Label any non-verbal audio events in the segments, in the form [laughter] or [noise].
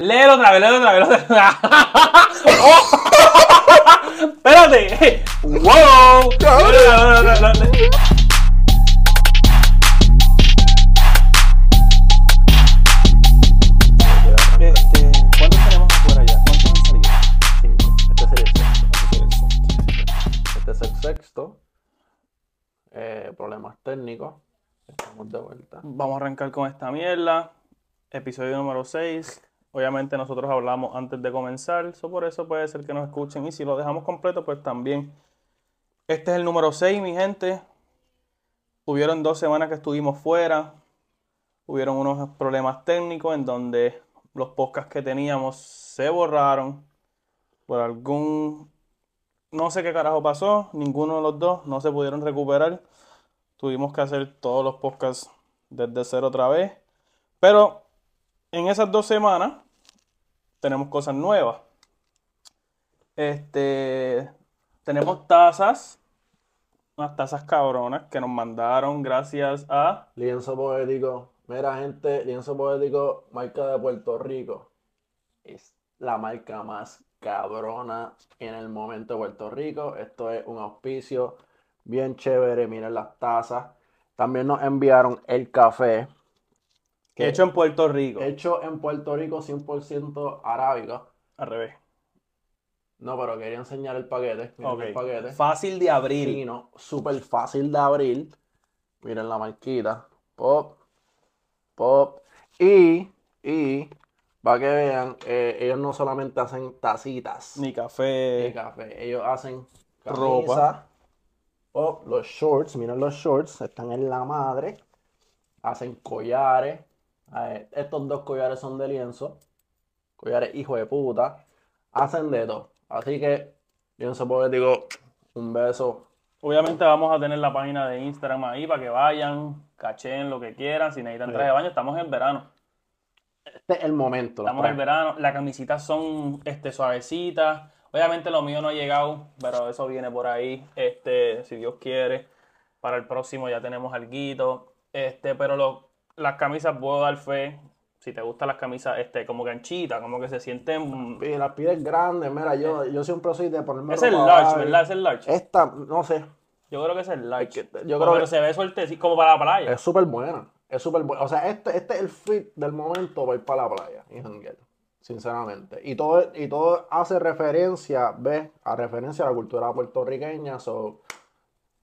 Léelo otra vez, léelo otra vez. léelo otra vez. [laughs] ¡Oh! [laughs] Espérate. ¡Wow! Léelo, léelo, léelo. Este, ¿Cuántos tenemos afuera ya? ¿Cuántos han salido? Este sería el sexto. Este es el sexto. Eh, problemas técnicos. Estamos de vuelta. Vamos a arrancar con esta mierda. Episodio número 6. Obviamente nosotros hablamos antes de comenzar, eso por eso puede ser que nos escuchen. Y si lo dejamos completo, pues también. Este es el número 6, mi gente. Hubieron dos semanas que estuvimos fuera. Hubieron unos problemas técnicos en donde los podcasts que teníamos se borraron. Por algún... No sé qué carajo pasó. Ninguno de los dos no se pudieron recuperar. Tuvimos que hacer todos los podcasts desde cero otra vez. Pero en esas dos semanas tenemos cosas nuevas. Este, tenemos tazas, unas tazas cabronas que nos mandaron gracias a Lienzo poético. Mira, gente, lienzo poético, marca de Puerto Rico. Es la marca más cabrona en el momento de Puerto Rico. Esto es un auspicio bien chévere. Miren las tazas. También nos enviaron el café. Que hecho en Puerto Rico. hecho en Puerto Rico 100% arábico. Al revés. No, pero quería enseñar el paquete. Miren el paquete. Fácil de abrir. Fino, súper fácil de abrir. Miren la marquita. Pop, pop. Y, y, para que vean, eh, ellos no solamente hacen tacitas Ni café. café, ellos hacen Ropa. camisa, pop, los shorts, miren los shorts, están en la madre. Hacen collares. Estos dos collares son de lienzo. Collares hijo de puta. Hacen de todo. Así que, lienzo poético, un beso. Obviamente vamos a tener la página de Instagram ahí para que vayan, cachen lo que quieran. Si necesitan traje de baño, estamos en verano. Este es el momento. Estamos en verano, las camisitas son este, suavecitas. Obviamente lo mío no ha llegado, pero eso viene por ahí, este, si Dios quiere. Para el próximo ya tenemos alguito. Este, pero lo- las camisas puedo dar fe. Si te gustan las camisas, este, como ganchitas, como que se sienten. Y las pides grandes, mira, yo, yo siempre soy de ponerme Es el large. ¿verdad? Es el large. Esta, no sé, Yo creo que es el large. Es que yo Pero creo que- se ve suerte, como para la playa. es súper buena. Es súper buena. O sea, este, este es el fit del momento para ir para la playa y janguear, sinceramente. Y todo, y todo hace referencia, ¿ves? A referencia a la cultura puertorriqueña. So,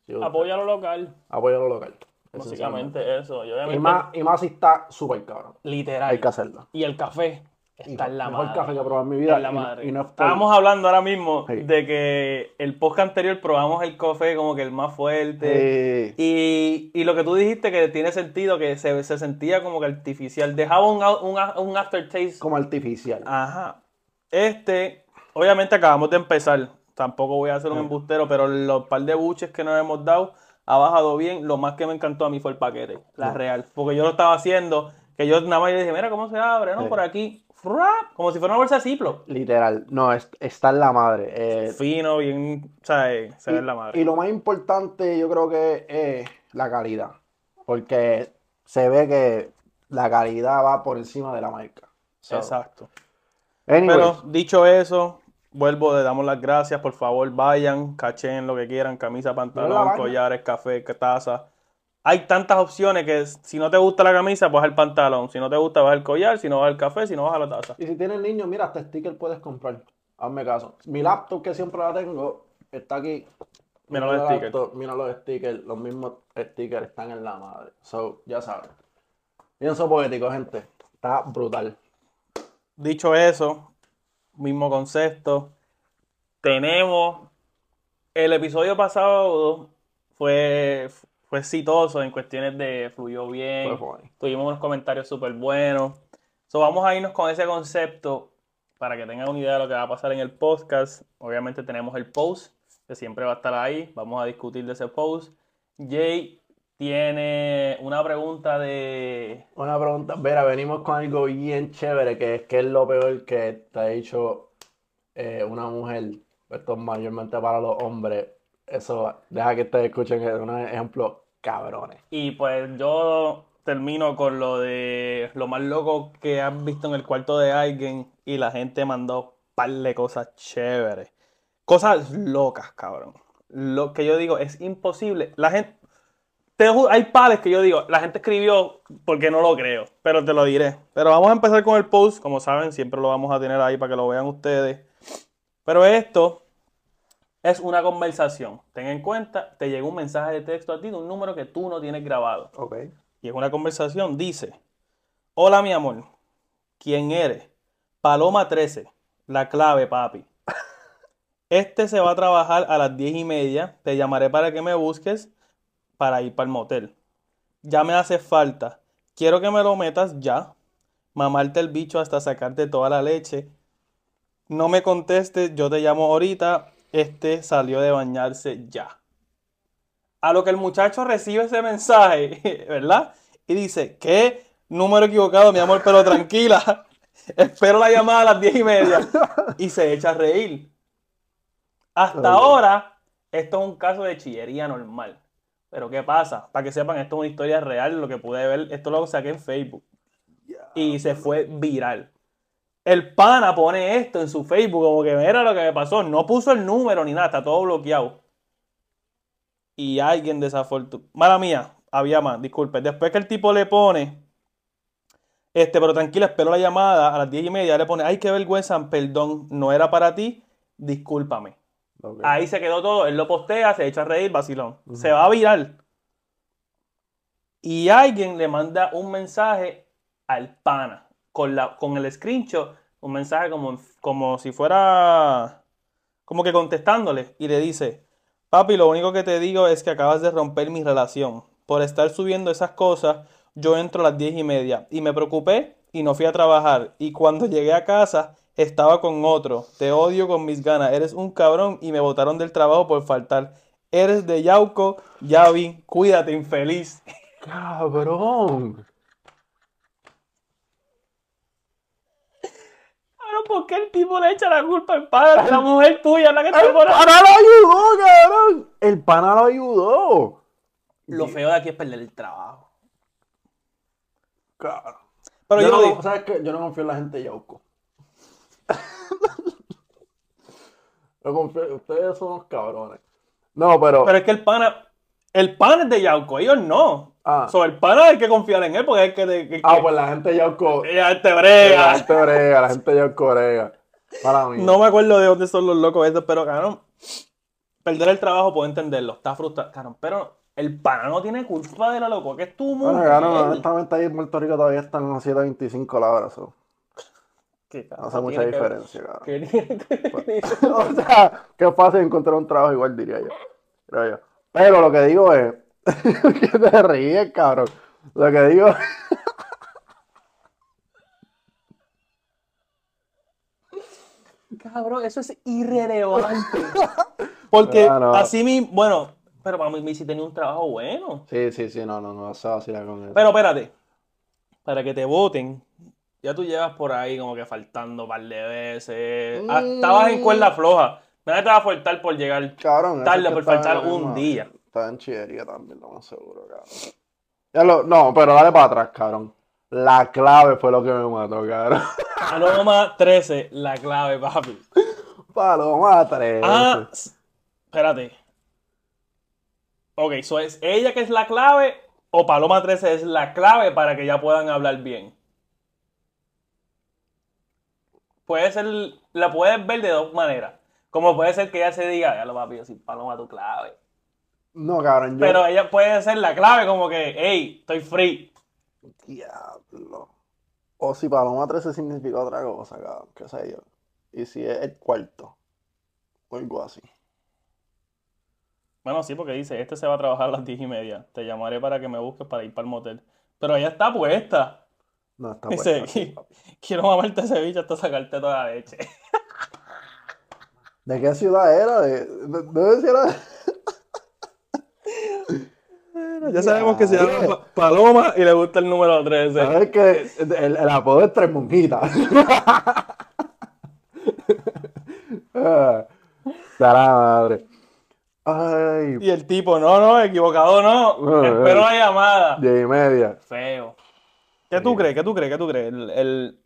si usted- Apoya lo local. apoya lo local. Básicamente eso. Y obviamente, Y más, y más si está súper cabrón. literal. Hay que hacerlo. Y el café está en la mejor madre. café que he probado en mi vida. En la y madre. y no Estábamos hablando ahora mismo Sí. de que el podcast anterior probamos el café como que el más fuerte. Y, y lo que tú dijiste que tiene sentido, que se, se sentía como que artificial. Dejaba un, un, un aftertaste. como artificial. Ajá. Este, obviamente acabamos de empezar. Tampoco voy a hacer un embustero, pero los par de buches que nos hemos dado ha bajado bien. Lo más que me encantó a mí fue el paquete, la Sí. real. Porque yo lo estaba haciendo, que yo nada más dije, mira cómo se abre, ¿no? Sí. Por aquí, ¡frap! como si fuera una bolsa de Ziploc. Literal. No, es- está en la madre. Eh, Fino, bien, ¿sabes? Se ve en la madre. Y lo más importante yo creo que es la calidad, porque se ve que la calidad va por encima de la marca. So, Exacto. anyways, Pero dicho eso, vuelvo, le damos las gracias. Por favor, vayan, cachen lo que quieran: camisa, pantalón, collares, café, taza. Hay tantas opciones que si no te gusta la camisa, vas el pantalón. Si no te gusta, vas el collar. Si no, vas el café. Si no, vas a la taza. y si tienes niños, mira, hasta sticker puedes comprar. Hazme caso. Mi laptop, que siempre la tengo, está aquí. Mira los stickers. Mira los stickers. Los mismos stickers están en la madre. So, ya sabes. Pienso poético, gente. Está brutal. Dicho eso, mismo concepto. Tenemos. El episodio pasado fue, fue exitoso en cuestiones de fluyó bien. Tuvimos unos comentarios súper buenos. So, vamos a irnos con ese concepto para que tengan una idea de lo que va a pasar en el podcast. Obviamente tenemos el post, que siempre va a estar ahí. Vamos a discutir de ese post. Jay tiene una pregunta de... Una pregunta, Vera, venimos con algo bien chévere, que es que es lo peor que te ha dicho eh, una mujer, esto es mayormente para los hombres, eso, deja que ustedes escuchen, es un ejemplo cabrones. Y pues yo termino con lo de lo más loco que has visto en el cuarto de alguien y la gente mandó par de cosas chéveres. Cosas locas, cabrón. Lo que yo digo es imposible. La gente. Te hay pares que yo digo, la gente escribió porque no lo creo, pero te lo diré. Pero vamos a empezar con el post. Como saben, siempre lo vamos a tener ahí para que lo vean ustedes. Pero esto es una conversación. Ten en cuenta, te llegó un mensaje de texto a ti de un número que tú no tienes grabado. Ok. Y es una conversación. Dice: Hola, mi amor. ¿Quién eres? Paloma 13. La clave, papi. [laughs] Este se va a trabajar a las 10 y media. Te llamaré para que me busques para ir para el motel. Ya me hace falta. Quiero que me lo metas ya. Mamarte el bicho hasta sacarte toda la leche. No me contestes, yo te llamo ahorita. Este salió de bañarse ya. A lo que el muchacho recibe ese mensaje, [laughs] ¿verdad? Y dice, ¿qué? Número equivocado, mi amor, pero tranquila. [laughs] Espero la llamada a las 10 y media. Y se echa a reír. Hasta ahora, esto es un caso de chillería normal. Pero ¿qué pasa? Para que sepan, esto es una historia real, lo que pude ver, esto lo saqué en Facebook. Y se fue viral. El pana pone esto en su Facebook, como que mira lo que me pasó. No puso el número ni nada, está todo bloqueado. Y alguien desafortunado. Mala mía, había más, disculpe. Después que el tipo le pone, este, pero tranquila, espero la llamada a las 10 y media, le pone, ay, qué vergüenza, perdón, no era para ti, discúlpame. Ahí se quedó todo. Él lo postea, se echa a reír, vacilón. Se va a viral. Y alguien le manda un mensaje al pana con, la, con el screenshot, un mensaje como, como si fuera como que contestándole y le dice, papi, lo único que te digo es que acabas de romper mi relación. Por estar subiendo esas cosas, yo entro a las diez y media y me preocupé y no fui a trabajar. Y cuando llegué a casa, estaba con otro. Te odio con mis ganas. Eres un cabrón y me botaron del trabajo por faltar. Eres de Yauco, Yavi, cuídate, infeliz. [laughs] Cabrón. Cabrón, ¿por qué el tipo le echa la culpa al padre? La mujer tuya es la que está El por ahí. pana lo ayudó, cabrón. El pana lo ayudó. Lo feo de aquí es perder el trabajo. Cabrón. Pero yo, yo, no, digo, ¿sabes qué? Yo no confío en la gente de Yauco. [laughs] no confío, ustedes son unos cabrones. No, pero, pero es que el pana, el pana es de Yauco, ellos no. Ah. So, el pana hay que confiar en él porque es que, que, que- ah, pues la gente de Yauco, la brega. gente brega, la gente de Yauco brega. Para mí. No me acuerdo de dónde son los locos estos, pero cabrón, perder el trabajo puedo entenderlo, está frustrado, cabrón, pero el pana no tiene culpa de la loco, que es tu mujer. Bueno, cabrón, honestamente ahí en Puerto Rico todavía están a 7.25 la hora, so. ¿Qué No hace mucha que- diferencia, que ver? [laughs] o sea, qué fácil encontrar un trabajo igual, diría yo. Creo yo. Pero lo que digo es, [laughs] que te ríes, cabrón. Lo que digo Cabrón, eso es irrelevante. [laughs] Porque no. así mismo, bueno, pero para mí si tenía un trabajo bueno. Sí, sí, sí, no, no, no, se vacila con eso. Pero espérate, para que te voten, ya tú llevas por ahí como que faltando un par de veces. Ah, Mm. estabas en cuerda floja. Nadie te va a faltar por llegar cabrón, tarde, por faltar un día. Está en chillería también, lo más seguro, cabrón. Ya lo, no, pero dale para atrás, cabrón. La clave fue lo que me mató, cabrón. [laughs] Paloma 13, la clave, papi. Paloma 3. Ah, espérate. Ok, so es ella que es la clave o Paloma 13 es la clave para que ya puedan hablar bien. Puede ser, la puedes ver de dos maneras. Como puede ser que ella se diga, ya lo papi, yo soy Paloma tu clave. No, cabrón, yo. Pero ella puede ser la clave como que, hey, estoy free. Diablo. O si Paloma 13 significa otra cosa, cabrón, qué sé yo. Y si es el cuarto. O algo así. Bueno, sí, porque dice, este se va a trabajar a las 10 y media. Te llamaré para que me busques para ir para el motel. Pero ella está puesta. No, está Dice, "Qui- papi. quiero mamarte ese bicho hasta sacarte toda la leche. ¿De qué ciudad era? ¿De, de, era? Ya sabemos que se llama Pa- Paloma y le gusta el número 13. ¿Sabes que el, el apodo es Tres Monjitas? [laughs] Ah, madre. Ay, Y el tipo, no, no, equivocado no. Ah, Espero ah. la llamada. diez y media. Feo. ¿Qué tú crees? ¿Qué tú crees? ¿Qué tú crees? El, el-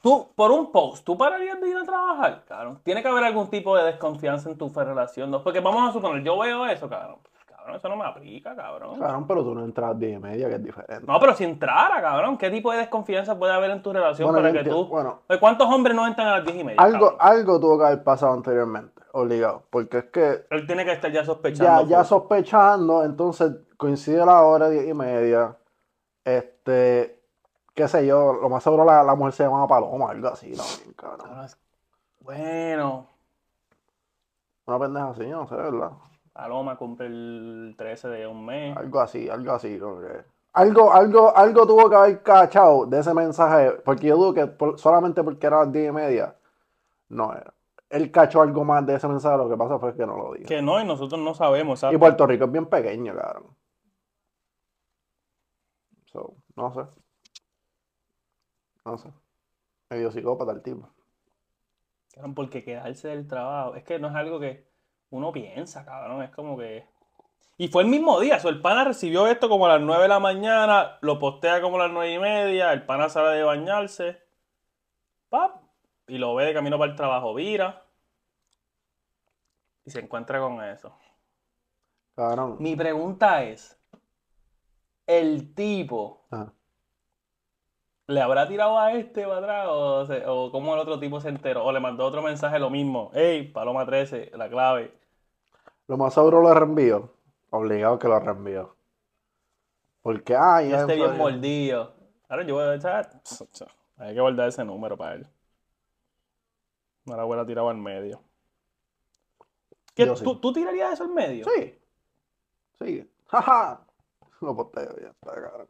Tú, por un post, ¿tú pararías de ir a trabajar? Cabrón. Tiene que haber algún tipo de desconfianza en tu relación. ¿no? Porque vamos a suponer, yo veo eso, cabrón. Cabrón, eso no me aplica, cabrón. Cabrón, pero tú no entras a las 10 y media, que es diferente. No, pero si entrara, cabrón, ¿qué tipo de desconfianza puede haber en tu relación Bueno, para que tú... bueno. Oye, ¿Cuántos hombres no entran a las 10 y media? Algo, cabrón? algo tuvo que haber pasado anteriormente, obligado. Porque es que Él tiene que estar ya ya, sospechando. ya full. sospechando, entonces coincide la hora, 10 y media. Este, qué sé yo, lo más seguro la, la mujer se llama Paloma, algo así también, cabrón. Bueno, Una pendeja así, no sé, ¿verdad? Paloma cumple el 13 de un mes. Algo así, algo así, que- Algo, algo, algo tuvo que haber cachado de ese mensaje, porque yo dudo que por- solamente porque era las 10 y media, no era. Él cachó algo más de ese mensaje, lo que pasa fue que no lo dijo. Que no, y nosotros no sabemos, Y ¿sabes? Puerto Rico es bien pequeño, cabrón. So, no sé. No sé. Medio psicópata el tipo. Cabrón, porque quedarse del trabajo, es que no es algo que uno piensa, cabrón, es como que... Y fue el mismo día, so, el pana recibió esto como a las 9 de la mañana, lo postea como a las 9 y media, el pana sale de bañarse, pap, y lo ve de camino para el trabajo, vira, y se encuentra con eso. Cabrón. Mi pregunta es, ¿el tipo Ajá. le habrá tirado a este para atrás o, se- o cómo el otro tipo se enteró? O le mandó otro mensaje lo mismo, hey, Paloma 13, la clave. Lo más seguro lo reenvío. Obligado que lo reenvío. Porque, ay, Yo esté bien mordido. Ahora yo voy a echar. [laughs] Hay que guardar ese número para él. No la voy a tirar al medio. ¿Qué, Yo sí. ¿tú, tú tirarías eso al medio? Sí. Sí. [laughs] Jaja. Lo posteo, ya está, cabrón.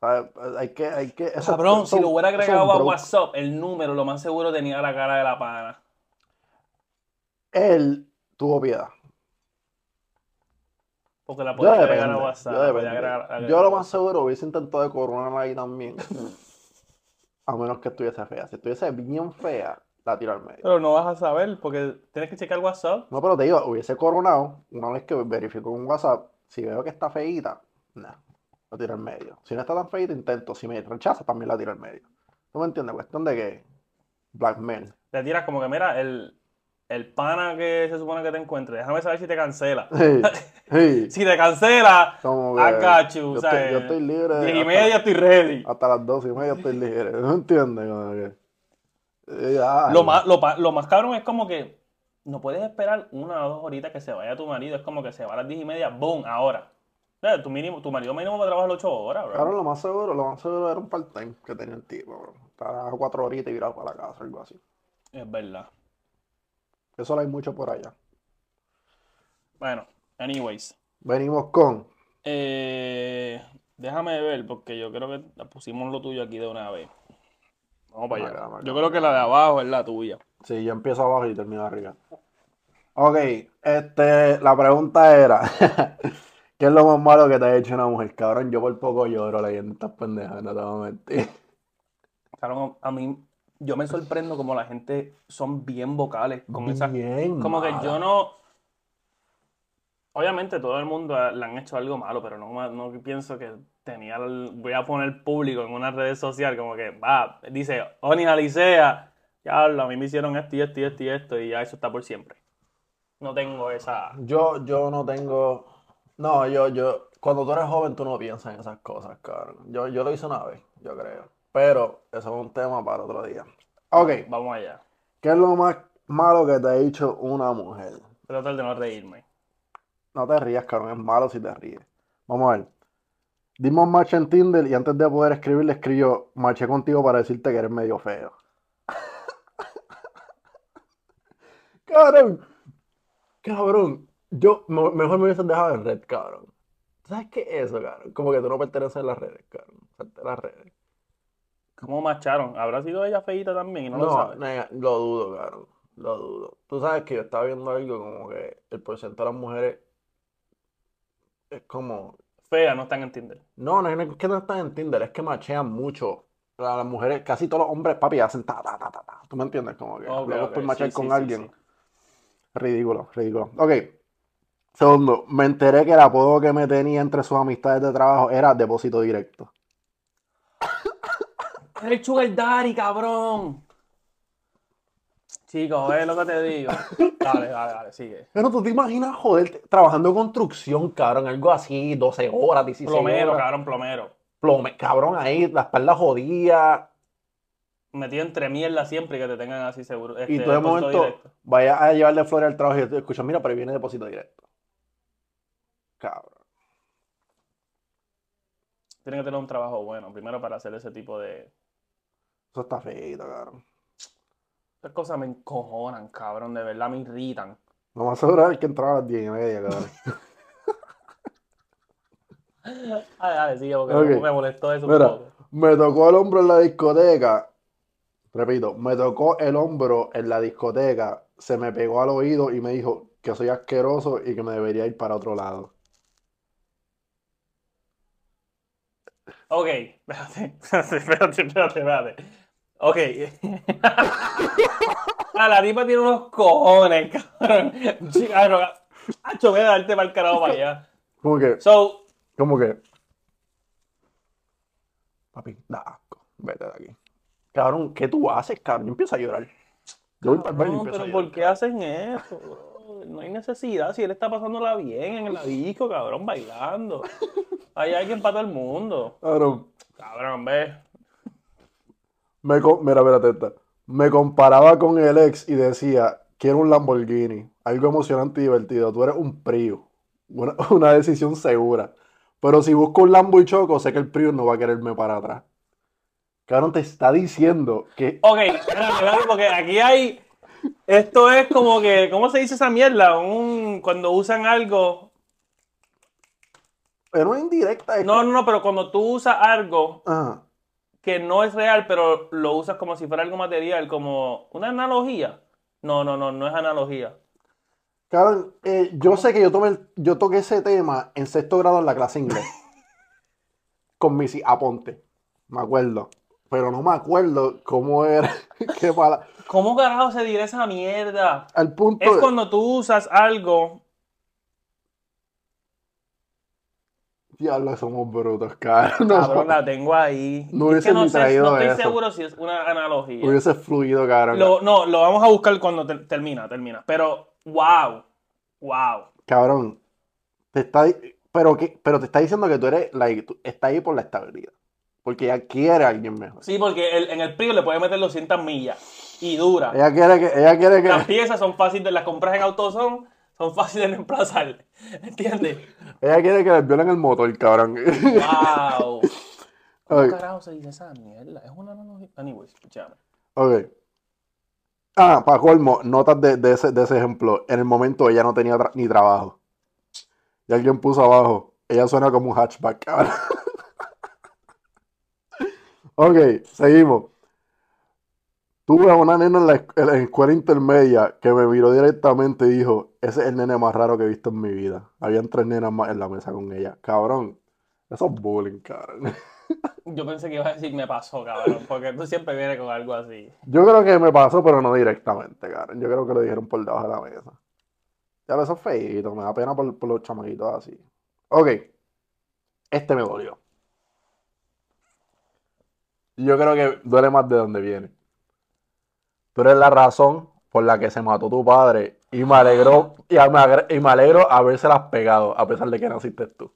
¿Sabes? Hay que, hay que. eso- Cabrón, eso- si lo hubiera agregado a. WhatsApp, el número, lo más seguro tenía la cara de la pana. Él tuvo piedad. Porque la Yo podía agregar depende, a WhatsApp. yo agregar- agregar lo más WhatsApp. seguro hubiese intentado de coronar ahí también. [laughs] A menos que estuviese fea. Si estuviese bien fea, la tiro al medio. Pero no vas a saber porque tienes que checar WhatsApp. No, pero te digo, hubiese coronado una vez que verifico con WhatsApp. Si veo que está feíta, no, la tiro al medio. Si no está tan feíta, intento. Si me rechaza, también la tiro al medio. ¿Tú me entiendes? Cuestión de que blackmail. Le tiras como que, mira, el, el pana que se supone que te encuentre, déjame saber si te cancela. Sí, [laughs] sí. Si te cancela, Como I que got you, yo, estoy, yo estoy libre. diez y hasta- media estoy ready. Hasta las dos y media estoy libre. ¿No entiendes? Como que, eh, ya, Lo más, lo más cabrón es como que no puedes esperar una o dos horitas que se vaya tu marido. Es como que se va a las diez y media, boom, ahora. Tu, mínimo, tu marido mínimo va a trabajar ocho horas, bro. Claro, lo más seguro, lo más seguro era un part-time que tenía el tipo, bro. Estaba cuatro horitas y virado para la casa, algo así. Es verdad. Eso lo hay mucho por allá. Bueno, anyways. Venimos con. Eh, déjame ver, porque yo creo que pusimos lo tuyo aquí de una vez. Vamos para allá. Yo creo que la de abajo es la tuya. Sí, yo empiezo abajo y termino arriba. Ok, este, la pregunta era, [laughs] ¿qué es lo más malo que te ha hecho una mujer? Cabrón, yo por poco lloro leyendo estas pendejas, no te voy a mentir. Claro, a mí, yo me sorprendo como la gente son bien vocales con esas Bien Como que yo no. Obviamente todo el mundo ha- le han hecho algo malo, pero no, no pienso que tenía. el- voy a poner público en una red social, como que va, dice, Oni Alicea, ya a mí me hicieron esto y esto y esto y esto, y ya eso está por siempre. No tengo esa. Yo, yo no tengo. No, yo, yo. Cuando tú eres joven, tú no piensas en esas cosas, cabrón. Yo, yo lo hice una vez, yo creo. Pero eso es un tema para otro día. Ok, Vamos allá. ¿qué es lo más malo que te ha dicho una mujer? Tratar de no reírme. No te rías, cabrón, es malo si te ríes. Vamos a ver. Dimos match en Tinder y antes de poder escribir le escribió, marché contigo para decirte que eres medio feo. Cabrón, cabrón, yo me- mejor me hubiesen dejado en red, cabrón. ¿Sabes qué es eso, cabrón? Como que tú no perteneces a las redes, cabrón. Salte las redes. ¿Cómo macharon? ¿Habrá sido ella feíta también y no, lo No, sabes? nega, lo dudo, cabrón. Lo dudo. Tú sabes que yo estaba viendo algo como que el porcentaje de las mujeres es como Fea, no están en Tinder. No, no es que no están en Tinder, es que machean mucho. A las mujeres, casi todos los hombres, papi, hacen ta, ta, ta, ta, ta. ¿Tú me entiendes? Como que Ok, luego ok, por machear sí, con sí, alguien. sí. Ridículo, ridículo. Ok. Segundo, me enteré que el apodo que me tenía entre sus amistades de trabajo era depósito directo. [coughs] El sugar daddy, cabrón. Chico, es lo que te digo. Dale, dale, dale, sigue. Pero tú te imaginas, joder, trabajando en construcción, cabrón, algo así, 12 horas, 16 Plomero, horas. cabrón, plomero. Plome- cabrón, ahí, la espalda jodida. Metido entre mierda siempre y que te tengan así seguro. y este, todo el depósito momento directo. vaya a llevarle flores al trabajo y tú escuchas, mira, pero viene depósito directo. Cabrón. Tienen que tener un trabajo bueno, primero para hacer ese tipo de. Eso está feito, cabrón. Esas cosas me encojonan, cabrón, de verdad me irritan. Lo más seguro es que entraba a las 10 y media, cabrón. [laughs] Dale, dale, sigue, porque me molestó eso un Mira, poco. me tocó el hombro en la discoteca. Repito, me tocó el hombro en la discoteca. Se me pegó al oído y me dijo que soy asqueroso y que me debería ir para otro lado. Ok, espérate, [laughs] espérate, espérate, espérate. Ok. [laughs] ah, la tipa tiene unos cojones, cabrón. Chica, cabrón. Hacho, voy a darte para el carajo para allá. Como que, So, como que. Papi, da asco. Vete de aquí. Cabrón, ¿qué tú haces, cabrón? Yo empiezo a llorar. Yo voy para el baño y no, empiezo a pero llorar. ¿por qué hacen eso, bro? No hay necesidad. Si él está pasándola bien en el disco, cabrón, bailando. Hay alguien para todo el mundo. Cabrón, Cabrón, ve. me, co- mira, espérate esta. Me comparaba con el ex y decía, quiero un Lamborghini, algo emocionante y divertido. Tú eres un Prius, una, [laughs] una decisión segura. Pero si busco un Lambo y choco, sé que el Prius no va a quererme para atrás. Cabrón, te está diciendo que Ok, porque aquí hay. Esto es como que. ¿Cómo se dice esa mierda? Un, cuando usan algo. una indirecta. es No, no, no, pero cuando tú usas algo Ajá. que no es real, pero lo usas como si fuera algo material, como una analogía. No, no, no, no es analogía. Cabrón, eh, yo sé que yo tomé el- yo toqué ese tema en sexto grado en la clase inglés. [laughs] con Missy Aponte. Me acuerdo. Pero no me acuerdo cómo era. [laughs] qué pala- ¿Cómo carajo se dirá esa mierda? Al punto. Es de- cuando tú usas algo. Diablo, somos brutos, cabrón. [laughs] No, Cabrón, la tengo ahí. No Es que no ni sé, traído no estoy eso. seguro si es una analogía. Hubiese fluido, cabrón. Lo- no, lo vamos a buscar cuando te- termina, termina. Pero, wow, wow. Cabrón. Te está, pero, que, pero te está diciendo que tú eres, like, tú- está ahí por la estabilidad. Porque ella quiere a alguien mejor. Sí, porque el- en el Prius le puedes meter 200 millas y dura. Ella quiere que, ella quiere Las que, piezas son fáciles, las compras en AutoZone, son fáciles de reemplazar. ¿Entiendes? ella quiere que le violen el motor, cabrón. Wow. [laughs] ¿Cómo carajo se dice esa mierda? Es una analogía. Anyways, escúchame. Ok. Ah, para colmo, notas de, de ese, de ese ejemplo. En el momento ella no tenía tra- ni trabajo. Y alguien puso abajo. Ella suena como un hatchback, cabrón. [laughs] ok, seguimos. Tuve a una nena en la, esc- en la escuela intermedia que me miró directamente y dijo, ese es el nene más raro que he visto en mi vida. Habían tres nenas más en la mesa con ella. Cabrón, eso es bullying, cabrón. [laughs] Yo pensé que iba a decir me pasó, cabrón, porque tú siempre vienes con algo así. Yo creo que me pasó, pero no directamente, cabrón. Yo creo que lo dijeron por debajo de la mesa. Ya lo eso es feíto, me da pena por, por los chamaquitos así. Ok. Este me dolió. Yo creo que duele más de donde viene. Tú eres la razón por la que se mató tu padre y me alegró y me, y me alegro habérselas pegado a pesar de que naciste tú.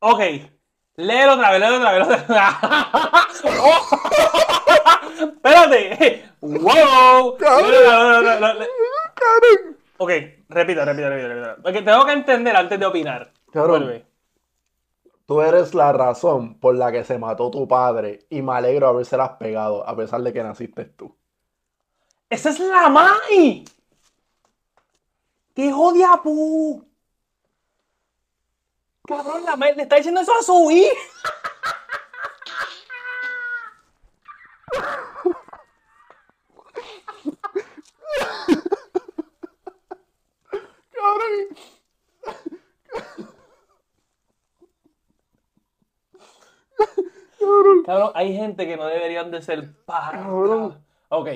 Ok, léelo otra vez, léelo otra vez. léelo otra vez. [laughs] ¡Oh! [laughs] Espérate. ¡Wow! Ok, repita, repita, repita, repita. Porque tengo que entender antes de opinar. Cabrón. Vuelve. Tú eres la razón por la que se mató tu padre y me alegro habérselas pegado a pesar de que naciste tú. ¡Esa es la Mai! ¡Qué hijo de apu! Cabrón, la Mai le está diciendo eso a su hija. Cabrón. Cabrón. Hay gente que no deberían de ser pájaros. Cabrón. Ok,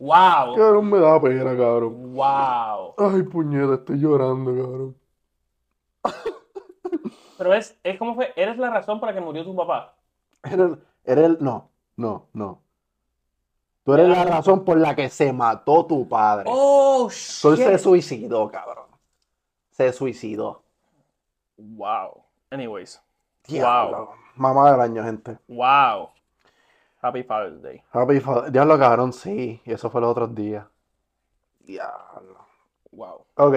Wow. Cabrón, me da pena, cabrón. Wow. Ay, puñeta, estoy llorando, cabrón. Pero es, es como fue, eres la razón por la que murió tu papá. Eres, eres el... No, no, no. Tú eres la razón por la que se mató tu padre. Oh, Él se shit. suicidó, cabrón. Se suicidó. Wow. Anyways. Diablo. Mamá del año, gente. Wow. Happy Father's Day. Happy Father- Diablo, cabrón, sí. Y eso fue los otros días. Diablo. Wow. Ok.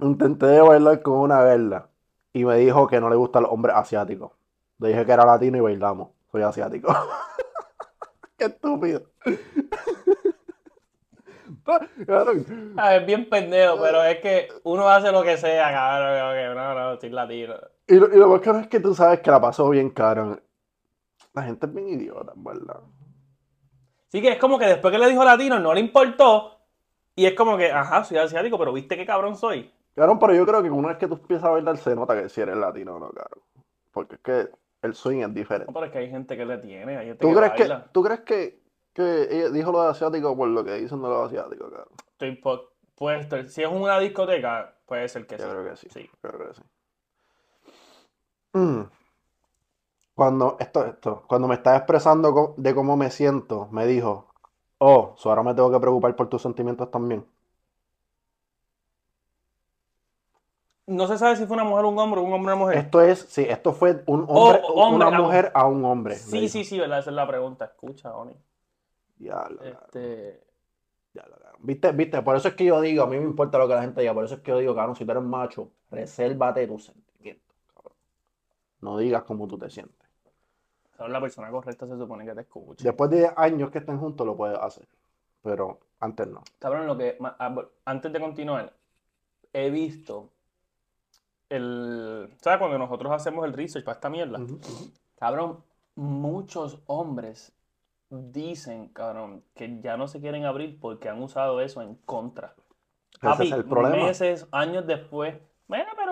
Intenté bailar con una verla y me dijo que no le gustan los hombres asiáticos. Le dije que era latino y bailamos. Soy asiático. [laughs] Qué estúpido. [laughs] Es bien pendejo, pero es que uno hace lo que sea, cabrón. No, no, estoy latino. Y lo, y lo más caro es que tú sabes que la pasó bien, cabrón. La gente es bien idiota, ¿verdad? Sí que es como que después que le dijo latino no le importó. Y es como que, ajá, soy asiático, pero viste qué cabrón soy. Cabrón, pero yo creo que una vez que tú empiezas a bailar se nota que si eres latino o no, cabrón. Porque es que el swing es diferente. No, pero es que hay gente que le tiene, hay gente ¿Tú que crees que. ¿tú crees que, que ella dijo lo de asiático por lo que dicen de los asiáticos, cabrón? Estoy po- puesto. Si es una discoteca, puede ser que Yo sí. creo que sí. Sí. Creo que sí. Mm. Cuando, esto, esto, cuando me estaba expresando de cómo me siento, me dijo, oh, so ahora me tengo que preocupar por tus sentimientos también. No se sabe si fue una mujer o un hombre, un hombre o una mujer. Esto es, sí, esto fue un hombre, Oh, hombre, una la- mujer a un hombre. Sí, sí, sí, ¿verdad? Esa es la pregunta. Escucha, Oni. Diablo, cabrón, Este. diablo, cabrón. ¿Viste, viste? Por eso es que yo digo, a mí me importa lo que la gente diga, por eso es que yo digo, cabrón, si tú eres macho, resérvate tus. No digas cómo tú te sientes. La persona correcta, se supone que te escucha. Después de 10 años que estén juntos lo puedes hacer, pero antes no. Cabrón, lo que. ah, Antes de continuar, he visto el. ¿Sabes cuando nosotros hacemos el research para esta mierda? Cabrón, muchos hombres dicen, cabrón, que ya no se quieren abrir porque han usado eso en contra. Ese es el problema. meses, años después,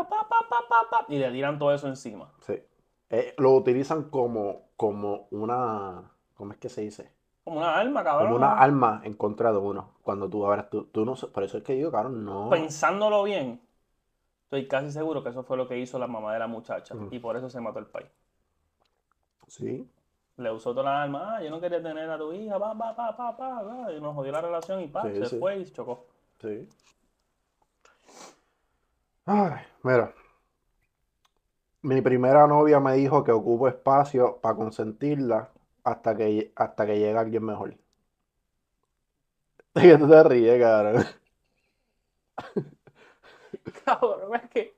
pa, pa, pa, y le tiran todo eso encima. Sí. Eh, lo utilizan como, como una, ¿cómo es que se dice? Como una alma, cabrón. Como una arma en contra de uno. Cuando tú abres, tú, tú no, por eso es que digo, cabrón, no. Pensándolo bien, estoy casi seguro que eso fue lo que hizo la mamá de la muchacha. Ujú. Y por eso se mató el país. Sí. Le usó toda la alma, ah, yo no quería tener a tu hija, pa, pa, pa, pa, pa, pa", y nos jodió la relación y pa, Sí, se sí. fue y chocó. Sí. Ay, mira. Mi primera novia me dijo que ocupo espacio para consentirla hasta que, hasta que llegue alguien mejor. ¿De [laughs] qué tú te ríes, cabrón? [laughs] Cabrón, es que.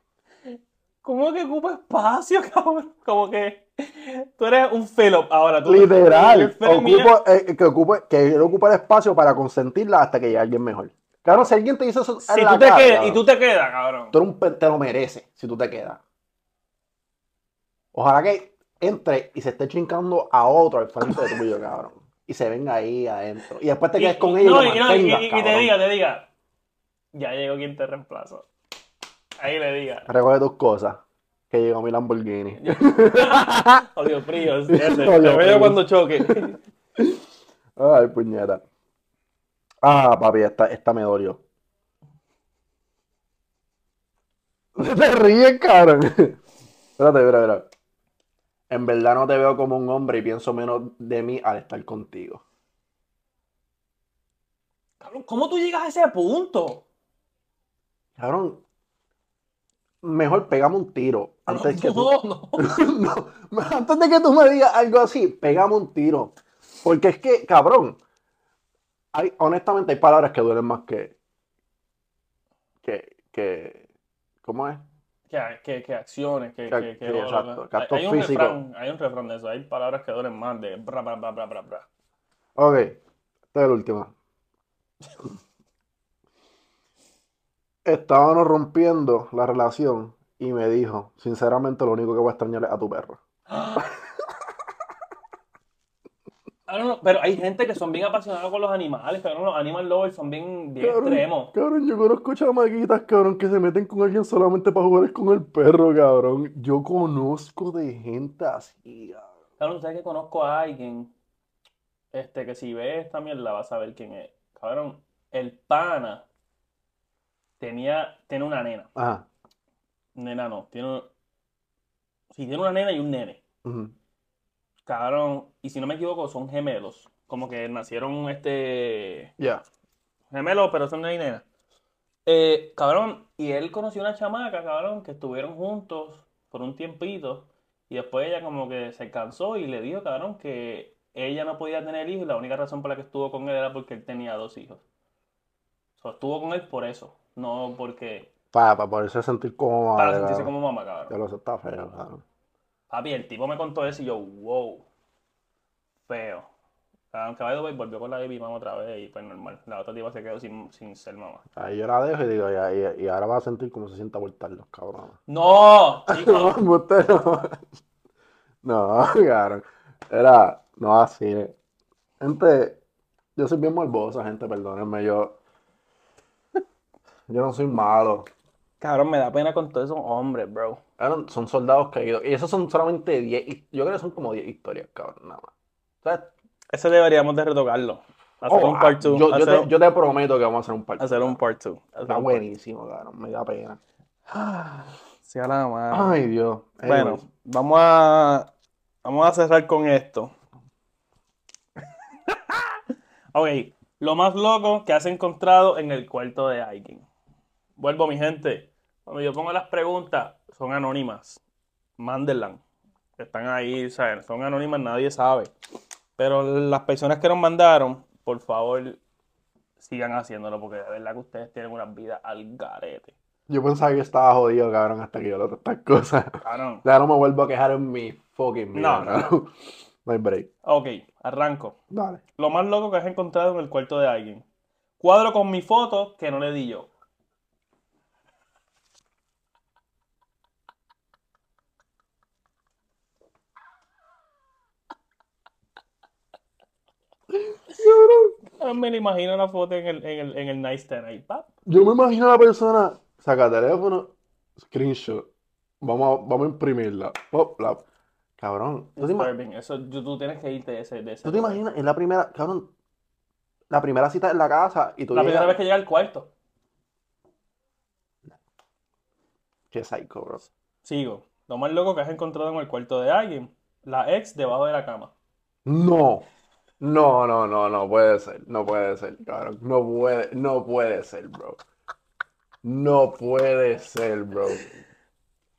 ¿Cómo que ocupa espacio, [laughs] cabrón? Como que. Tú eres un Philip ahora. Tú, Literal. el Ocupo, eh, que ocupe, que quiero ocupar espacio para consentirla hasta que llegue alguien mejor. Claro, si alguien te dice eso Si tú te cara, quedas, y cabrón, tú te quedas, cabrón. tú eres un te lo mereces si tú te quedas. Ojalá que entre y se esté chincando a otro al frente de tuyo, cabrón. Y se venga ahí adentro. Y después te quedes Y- con y no, y, no, y- mantengas, y- y te cabrón. diga, te diga. Ya llegó quien te reemplaza. Ahí le diga. Recoge tus cosas. Que llegó mi Lamborghini. [laughs] Odio frío. Te veo cuando choque. Ay, puñeta. Ah, papi, esta, esta me dolió. [laughs] Te ríes, cabrón. Espérate, espérate, espérate. En verdad no te veo como un hombre y pienso menos de mí al estar contigo. Cabrón, ¿cómo tú llegas a ese punto? Cabrón, mejor pegame un tiro antes que tú. no, no. [laughs] No, antes de que tú me digas algo así, pegame un tiro. Porque es que, cabrón, hay, honestamente hay palabras que duelen más que, que, que, ¿cómo es? Que, que, que acciones, que, Que- que, exacto, hay un físicos. refrán, hay un refrán de eso, hay palabras que duelen más de bra, bra, bra, bra, bra, bra. Ok, este es el último. [laughs] Estábamos rompiendo la relación y me dijo, sinceramente lo único que voy a extrañar es a tu perro. [laughs] Know, pero hay gente que son bien apasionados con los animales, pero los animal lovers son bien, bien Cabrón, extremos. Cabrón, yo conozco chamaquitas, cabrón, que se meten con alguien solamente para jugar con el perro, cabrón. Yo conozco de gente así, cabrón. Cabrón, ¿sabes que conozco a alguien? este, que si ves esta mierda vas a ver quién es. Cabrón, el pana tenía, tiene una nena. Ajá. Nena no, tiene, sí, tiene una nena y un nene. ujú. Cabrón, y si no me equivoco, son gemelos. Como que nacieron este Ya. gemelos, pero son y nena. Eh, cabrón, y él conoció una chamaca, cabrón, que estuvieron juntos por un tiempito. Y después ella como que se cansó y le dijo, cabrón, que ella no podía tener hijos y la única razón por la que estuvo con él era porque él tenía dos hijos. O sea, estuvo con él por eso, no porque... Para, para poderse sentir como Para madre, sentirse como mamá, cabrón. Ya lo está feo, cabrón. Papi, el tipo me contó eso y yo, wow, feo. Aunque by the way, volvió con la baby mamá otra vez y pues normal. La otra tipa se quedó sin, sin ser mamá. Ahí yo la dejo y digo, y, y ahora va a sentir como se sienta los cabrones. ¡No! [laughs] No, Chico, usted no. No, cabrón. Era, no así. eh. Gente, yo soy bien morbosa, gente, perdónenme, yo. Yo no soy malo. Cabrón, me da pena con todos esos hombres, bro. Eran- son soldados caídos. Y esos son solamente 10. his- Yo creo que son como 10 historias, cabrón, nada más. ¿Sabes? Ese deberíamos de retocarlo. Hacer Oh, un part 2. yo, yo te, yo te prometo que vamos a hacer un partido. hacer un part 2. Está buenísimo, cabrón. Me da pena. [sighs] Sí, a la madre. Ay, Dios. Bueno, vamos a, vamos a cerrar con esto. [laughs] ok, lo más loco que has encontrado en el cuarto de alguien. Vuelvo, mi gente. Cuando yo pongo las preguntas, son anónimas. Mándenlas. Están ahí, ¿saben? Son anónimas, nadie sabe. Pero las personas que nos mandaron, por favor, sigan haciéndolo, porque de verdad que ustedes tienen una vida al garete. Yo pensaba que estaba jodido, cabrón, hasta que yo lo estas cosas. Cabrón. [laughs] Ya no me vuelvo a quejar en mi fucking vida, No, no. [laughs] No hay break. Ok, arranco. Dale. Lo más loco que has encontrado en el cuarto de alguien. Cuadro con mi foto que no le di yo. Me lo imagino la foto en el, en el, en el nightstand ahí. pap. Yo me imagino a la persona, saca teléfono, screenshot. Vamos a, vamos a imprimirla. Pop, la- Cabrón, ¿tú te. Eso, tú, tú tienes que irte de ese, de ese tú te lugar. imaginas? Es la primera, cabrón, la primera cita en la casa y tú La llegas- primera vez que llega al cuarto. Qué psycho, bro. Sigo. Lo más loco que has encontrado en el cuarto de alguien. La ex debajo de la cama. No. No, no, no, no puede ser. No puede ser, cabrón. No puede, no puede ser, bro. No puede ser, bro.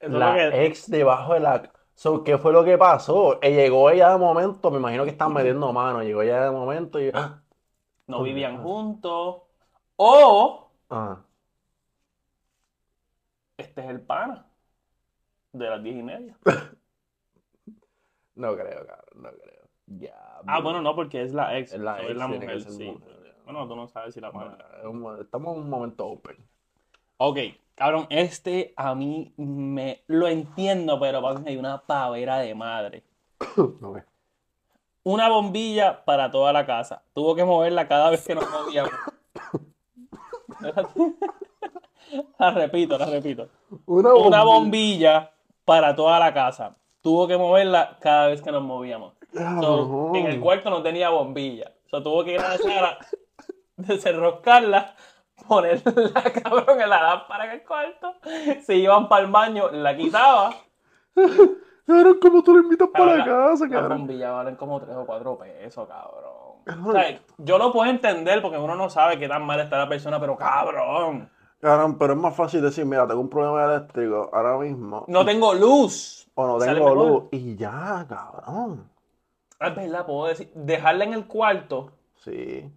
La que- ex debajo de la... So, ¿qué fue lo que pasó? Eh, llegó ella de momento, me imagino que están metiendo mano. Llegó ella de momento y... ¡Ah! no vivían juntos. O Ah, este es el pana de las diez y media. [laughs] no creo, cabrón, no creo. Ah, bueno, no, porque es la ex. Es la ex, es mujer, sí. mujer. Bueno, tú no sabes si la un- Estamos en un momento open. Ok, cabrón, este a mí me lo entiendo, pero mí hay una pavera de madre. [coughs] No ve. Una bombilla para toda la casa. Tuvo que moverla cada vez que nos movíamos. [coughs] La repito, la repito. Una bombilla para toda la casa. Tuvo que moverla cada vez que nos movíamos. So, en el cuarto no tenía bombilla. So, tuvo que ir a la sala, desenroscarla, ponerla, [laughs] cabrón, en la lámpara en el cuarto. Se iban para el baño, la quitaba. Cabrón, ¿cómo tú lo invitas para la Cabrón, casa, Las cabrón? bombillas valen como 3 o 4 pesos, cabrón. O sea, yo lo puedo entender porque uno no sabe qué tan mal está la persona, pero cabrón. Cabrón, pero es más fácil decir, mira, tengo un problema eléctrico ahora mismo. No tengo luz. O no tengo luz. Y ya, cabrón. Es verdad, puedo decir, dejarla en el cuarto Sí.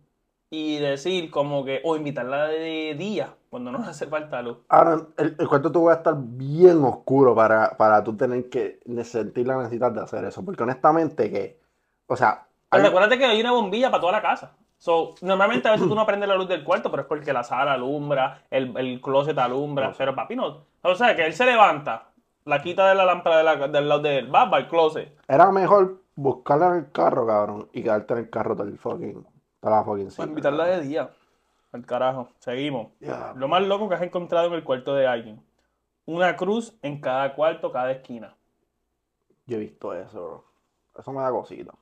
y decir como que, o invitarla de día, cuando no le [laughs] hace falta luz. Ahora, el, el cuarto tú va a estar bien oscuro para, para tú tener que sentir la necesidad de hacer eso. Porque honestamente que, o sea, Pero hay- recuérdate que hay una bombilla para toda la casa. So, normalmente a veces tú no [clears throat] prendes la luz del cuarto, pero es porque la sala alumbra, el, el closet alumbra, pero papi no. O sea, que él se levanta, la quita de la lámpara de la- del lado de él, va el closet. era mejor buscarla en el carro, cabrón, y quedarte en el carro todo el fucking, toda la fucking cita, invitarla cabrón. de día. Al carajo. Seguimos. Lo más loco que has encontrado en el cuarto de alguien. Una cruz en cada cuarto, cada esquina. Yo he visto eso, bro. Eso me da cosita.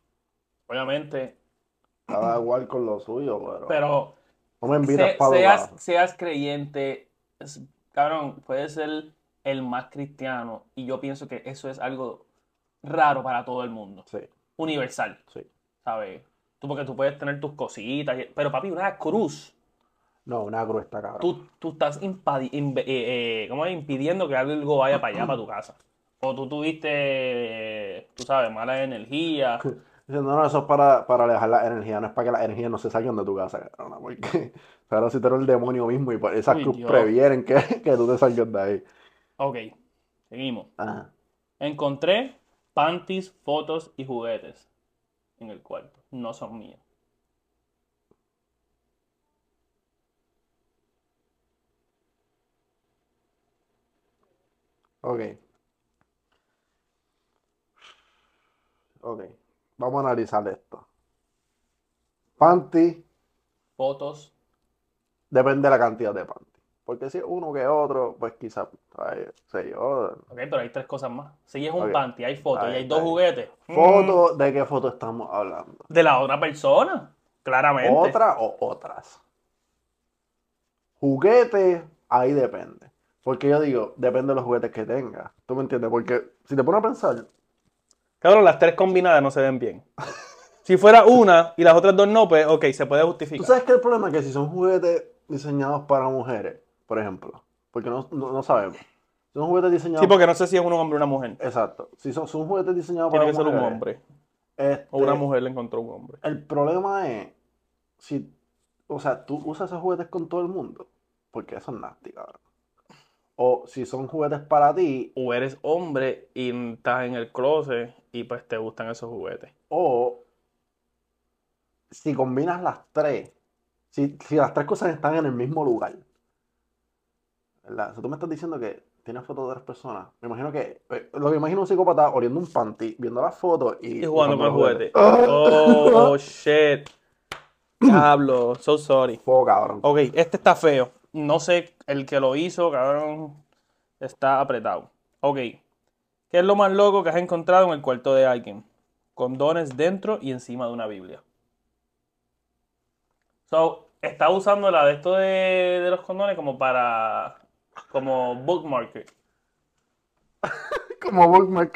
Obviamente, Cada [clears throat] igual con lo suyo, pero. Pero no me invitas se- para seas, seas creyente, es- cabrón, puedes ser el más cristiano y yo pienso que eso es algo raro para todo el mundo, Sí, universal, sí. ¿sabes? Tú porque tú puedes tener tus cositas, pero papi, una cruz, No, una cruz está cabrón. tú, tú estás eh, eh, ¿cómo es? impidiendo que algo vaya para allá, para tu casa. O tú tuviste, eh, tú sabes, mala energía. [laughs] No, no, eso es para, para alejar la energía, no es para que las energías no se salgan de tu casa, cabrón, porque [laughs] claro, si tú eres el demonio mismo y por- esas Uy, cruz Dios. previenen que, [laughs] que tú te salgas de ahí. Ok, seguimos. Ajá. Encontré panties, fotos y juguetes en el cuarto. No son míos. Ok. Ok. Vamos a analizar esto. Panty, Fotos. depende de la cantidad de panty. Porque si es uno que otro, pues quizás, sé yo. Ok, pero hay tres cosas más. Si es un Ok. panty, hay fotos y hay dos ahí. juguetes. mm, Foto, ¿de qué foto estamos hablando? De la otra persona. Claramente. ¿Otra o otras? Juguete, ahí depende. Porque yo digo, depende de los juguetes que tengas. ¿Tú me entiendes? Porque si te pones a pensar, Cabrón, las tres combinadas no se ven bien. Si fuera una y las otras dos no, pues ok, se puede ¿tú justificar. sabes que el problema es que si son juguetes diseñados para mujeres, por ejemplo, porque no, no, no sabemos. Si son juguetes diseñados... Sí, porque no sé si es un hombre o una mujer. Exacto. Si son, son juguetes diseñados Tiene para que ser un hombre. este, O una mujer le encontró un hombre. El problema es, si, o sea, tú usas esos juguetes con todo el mundo, porque eso es nasty, cabrón. O si son juguetes para ti, O eres hombre y estás en el closet y pues te gustan esos juguetes. o si combinas las tres, si, si las tres cosas están en el mismo lugar. ¿Verdad? O sea, tú me estás diciendo que tienes fotos de tres personas. Me imagino que, eh, lo que imagino un psicópata oliendo un panty, viendo las fotos y, Y jugando con el juguete. Oh, oh, [laughs] shit. Diablo, so sorry. Oh, cabrón. Ok, este está feo. No sé, el que lo hizo, cabrón, está apretado. Ok. ¿Qué es lo más loco que has encontrado en el cuarto de alguien? Condones dentro y encima de una Biblia. So, está usando la de esto de, de los condones como para. Como bookmarker. [laughs] Como bookmark.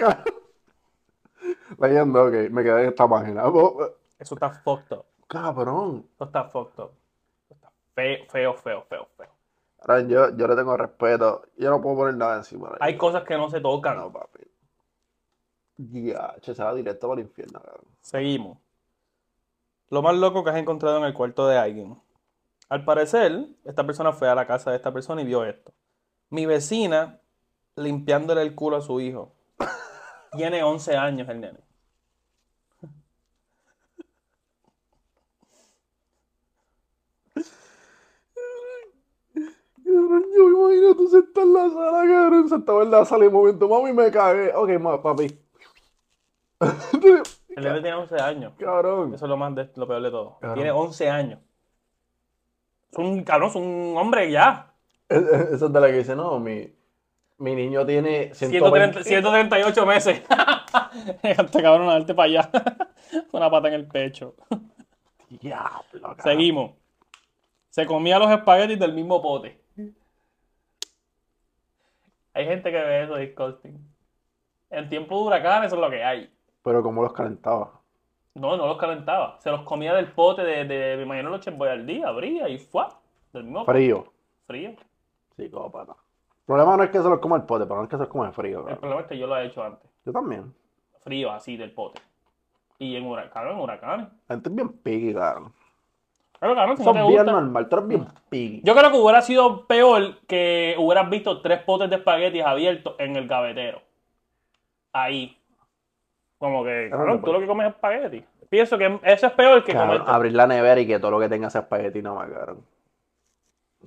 Leyendo, ok, me quedé en esta página. Oh, eh, Eso está fucked up. Cabrón. Eso está fucked up. Eso está feo, feo, feo, feo, feo. Ahora yo, yo le tengo respeto. Yo no puedo poner nada encima de Hay cosas que no se tocan. No, papi. Ya, che, se va directo para el infierno, cabrón. Seguimos. Lo más loco que has encontrado en el cuarto de alguien. Al parecer, esta persona fue a la casa de esta persona y vio esto. Mi vecina limpiándole el culo a su hijo. [laughs] Tiene 11 años el nene. Yo me imagino tú sentado en la sala, cabrón, sentado en la sala y un momento, mami, me cagué. Ok, ma, papi. [laughs] El nene tiene 11 años. Cabrón. Eso es lo más de- lo peor de todo. Cabrón. Tiene 11 años. Es un cabrón, es un hombre ya. Es- [laughs] es- Esa es de la que dice, no, mi, mi niño tiene 130 120. 138 meses. [laughs] Este cabrón a darte para allá. [laughs] Una pata en el pecho. Diablo, cabrón. Seguimos. Se comía los espaguetis del mismo pote. Hay gente que ve eso disgusting. En tiempo de huracán eso es lo que hay. Pero como los calentaba. No, no los calentaba. Se los comía del pote de, de me imagino los al día, abría y fue. Del mismo pote. Frío. Psicópata. El problema no es que se los coma el pote, pero no es que se los coma de frío, El problema es que yo lo he hecho antes. Yo también. Frío así del pote. Y en huracán, en huracanes. La gente es bien piggy, cabrón. Claro, cabrón, si Eso no te bien gusta. normal, tú eres bien piggy. Yo creo que hubiera sido peor que hubieras visto tres potes de espaguetis abiertos en el gavetero. Ahí. Como que, cabrón, tú lo que comes es espagueti. Pienso que eso es peor que Cabrón, comer. abrir la nevera y que todo lo que tenga sea espagueti nada más, cabrón.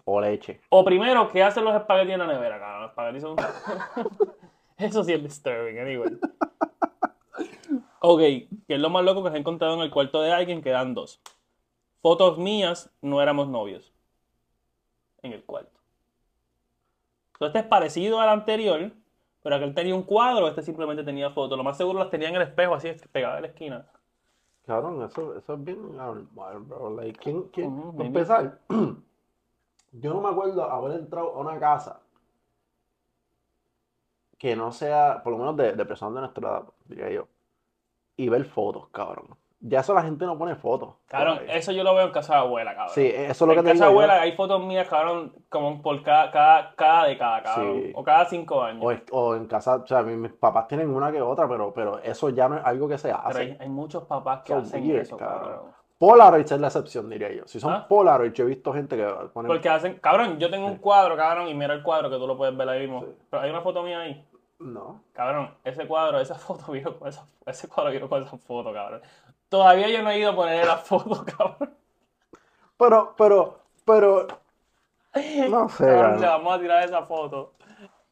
O leche. O primero, ¿qué hacen los espaguetis en la nevera, cabrón? Los espaguetis son. [laughs] eso sí es disturbing, anyway. Ok, ¿qué es lo más loco que has encontrado en el cuarto de alguien? Quedan dos. Fotos mías, no éramos novios. En el cuarto. Entonces, este es parecido al anterior, pero aquel tenía un cuadro, este simplemente tenía fotos. Lo más seguro las tenía en el espejo, así pegadas en la esquina. Cabrón, eso, eso es bien normal, bro. Like, ¿quién, quién? Empezar, [clears throat] yo no me acuerdo haber entrado a una casa que no sea, por lo menos de, de personas de nuestra edad, diría yo, y ver fotos, cabrón. Ya eso la gente no pone fotos. Cabrón, eso yo lo veo en casa de abuela, cabrón. Sí, eso es lo que en te casa digo de yo. abuela hay fotos mías, cabrón, como por cada, cada, cada década, cabrón. Sí. O cada cinco años. O, es- o en casa, o sea, mi- mis papás tienen una que otra, pero, pero eso ya no es algo que se Pero hace. hay, hay muchos papás que hacen eso, cabrón. cabrón. Polaroid es la excepción, diría yo. Si son ¿Ah? Polaroid, yo he visto gente que pone Porque hacen, cabrón, yo tengo un cuadro, cabrón, y mira el cuadro que tú lo puedes ver ahí mismo. Sí. Pero hay una foto mía ahí. No. Cabrón, ese cuadro, esa foto vino con esa, ese cuadro vino con esa foto, cabrón. Todavía yo no he ido a poner la foto, [laughs] cabrón. Pero, pero, pero. No [laughs] sé, Cabrón, le vamos a tirar esa foto.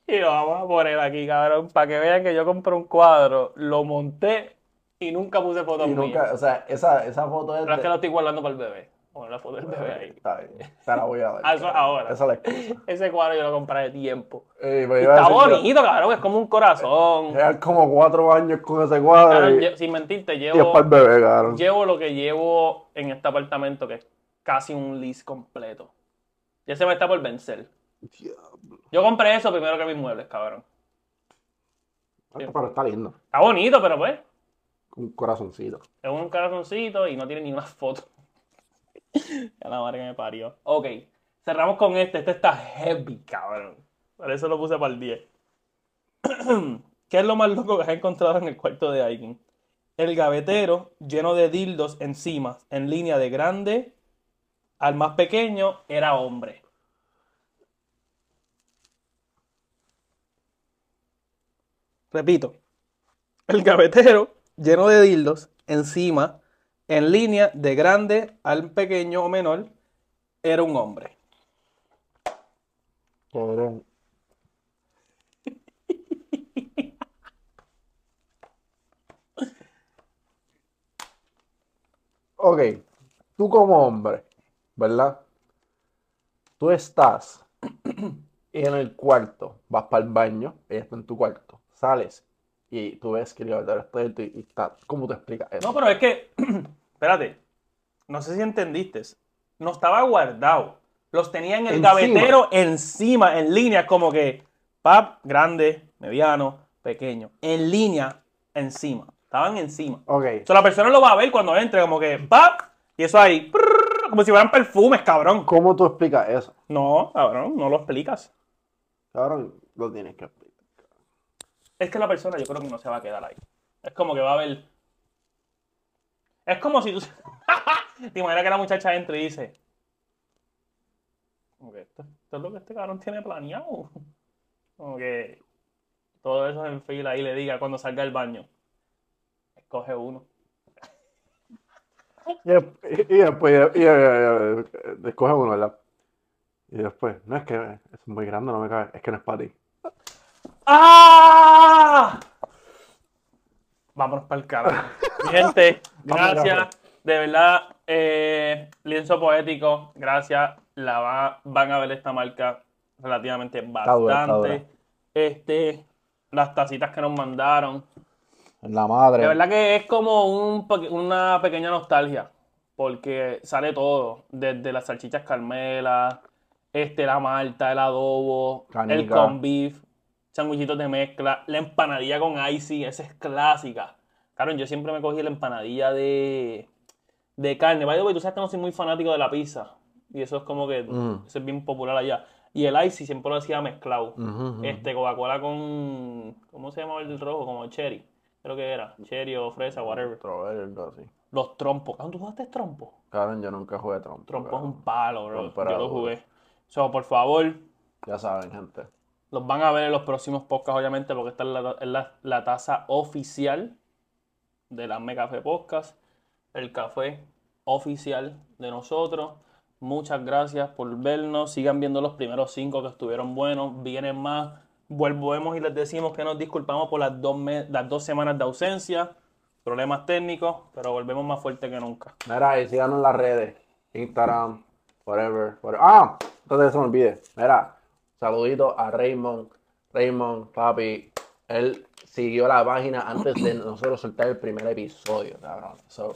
Y lo vamos a poner aquí, cabrón, para que vean que yo compré un cuadro, lo monté y nunca puse fotos Y mías. nunca, o sea, esa, esa foto es Pero es que lo estoy guardando para el bebé. Poner la foto del bebé ahí. Está bien, la voy a dar. [laughs] Ah, eso ahora. Esa es la excusa. Ese cuadro yo lo compré de tiempo. Ey, Y está bonito, cabrón, es como un corazón. Llevan como cuatro años con ese cuadro Cabrón, y, sin mentirte, y es llevo, para el bebé, cabrón. llevo lo que llevo en este apartamento, que es casi un lease completo. Ya se me está por vencer. Diablo. Yo compré eso primero que mis muebles, cabrón. Pero está lindo. Está bonito, pero pues, Un corazoncito. es un corazoncito y no tiene ni una foto. [laughs] ya la madre me parió. Ok, cerramos con este. Este está heavy, cabrón. Por eso lo puse para el 10. ¿Qué es lo más loco que has encontrado en el cuarto de alguien? El gavetero lleno de dildos encima, en línea de grande al más pequeño, era hombre. Repito, el gavetero lleno de dildos encima, en línea de grande al pequeño o menor, era un hombre. Cabrón. [laughs] Ok, tú como hombre, ¿verdad? Tú estás en el cuarto, vas para el baño, ella está en tu cuarto, sales y tú ves que el gavetero está abierto y, y está. ¿Cómo te explicas eso? No, pero es que, [clears throat] espérate, no sé si entendiste. No estaba guardado. Los tenía en el Encima. gavetero encima, en línea, como que, pap, grande, mediano, pequeño. En línea, encima. Estaban encima. Ok, O sea, la persona lo va a ver cuando entre, como que, pap, y eso ahí, prrr, como si fueran perfumes, cabrón. ¿cómo tú explicas eso? No, cabrón, no lo explicas. Cabrón, lo tienes que explicar. Es que la persona yo creo que no se va a quedar ahí. Es como que va a ver. Es como si tú. [laughs] Te imaginas que la muchacha entra y dice. Como esto, es lo que este cabrón tiene planeado. [laughs] Como que todo eso en fila y le diga cuando salga del baño. Escoge uno. Y, desp- y después, y, y- escoge uno, ¿verdad? Y después, no es que es muy grande, no me cabe, es que no es para ti. ¡Ah! Vámonos para el carajo. [laughs] Gente, gracias. De verdad, eh, lienzo poético, gracias. La va- van a ver esta marca relativamente bastante. dura, está dura. Este, las tacitas que nos mandaron. La madre. De verdad que es como un una pequeña nostalgia, porque sale todo, desde las salchichas Carmela, este, la malta, el adobo, el con beef, sandwichitos de mezcla, la empanadilla con icy, esa es clásica. Claro, yo siempre me cogí la empanadilla de, de carne. By the way, tú sabes que no soy muy fanático de la pizza, y eso es como que, Mm. eso es bien popular allá. Y el icy siempre lo hacía mezclado. Este, Coca-Cola con. ¿Cómo se llama el rojo? Como cherry. Creo que era. Cherry o fresa, whatever. Algo así. Los trompos. ¿Cuándo tú jugaste trompo? Cabrón, yo nunca jugué trompo. Trompo es un palo, bro. Yo lo jugué. So, por favor, Ya saben, gente. Los van a ver en los próximos podcasts, obviamente, porque esta es la, la, la taza oficial de la Café Podcast. El café oficial de nosotros. Muchas gracias por vernos. Sigan viendo los primeros cinco que estuvieron buenos. Vienen más. Volvemos y les decimos que nos disculpamos por las dos, las dos semanas de ausencia. Problemas técnicos, pero volvemos más fuerte que nunca. Mira, y síganos en las redes. Instagram, whatever. whatever. Ah, entonces se me olvide. Mira, saludito a Raymond. Raymond, papi, él siguió la página antes de nosotros soltar el primer episodio, cabrón. So,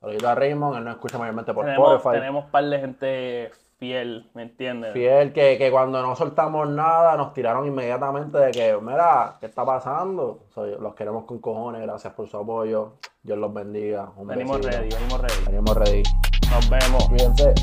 Saludito a Raymond, él nos escucha mayormente por tenemos, Spotify. tenemos par de gente fiel, ¿me entiendes? Fiel, que, que cuando no soltamos nada nos tiraron inmediatamente de que, mira, ¿qué está pasando? Los queremos con cojones, gracias por su apoyo. Dios los bendiga. Un Venimos besito. ready, venimos ready. Venimos ready. Nos vemos. Cuídense.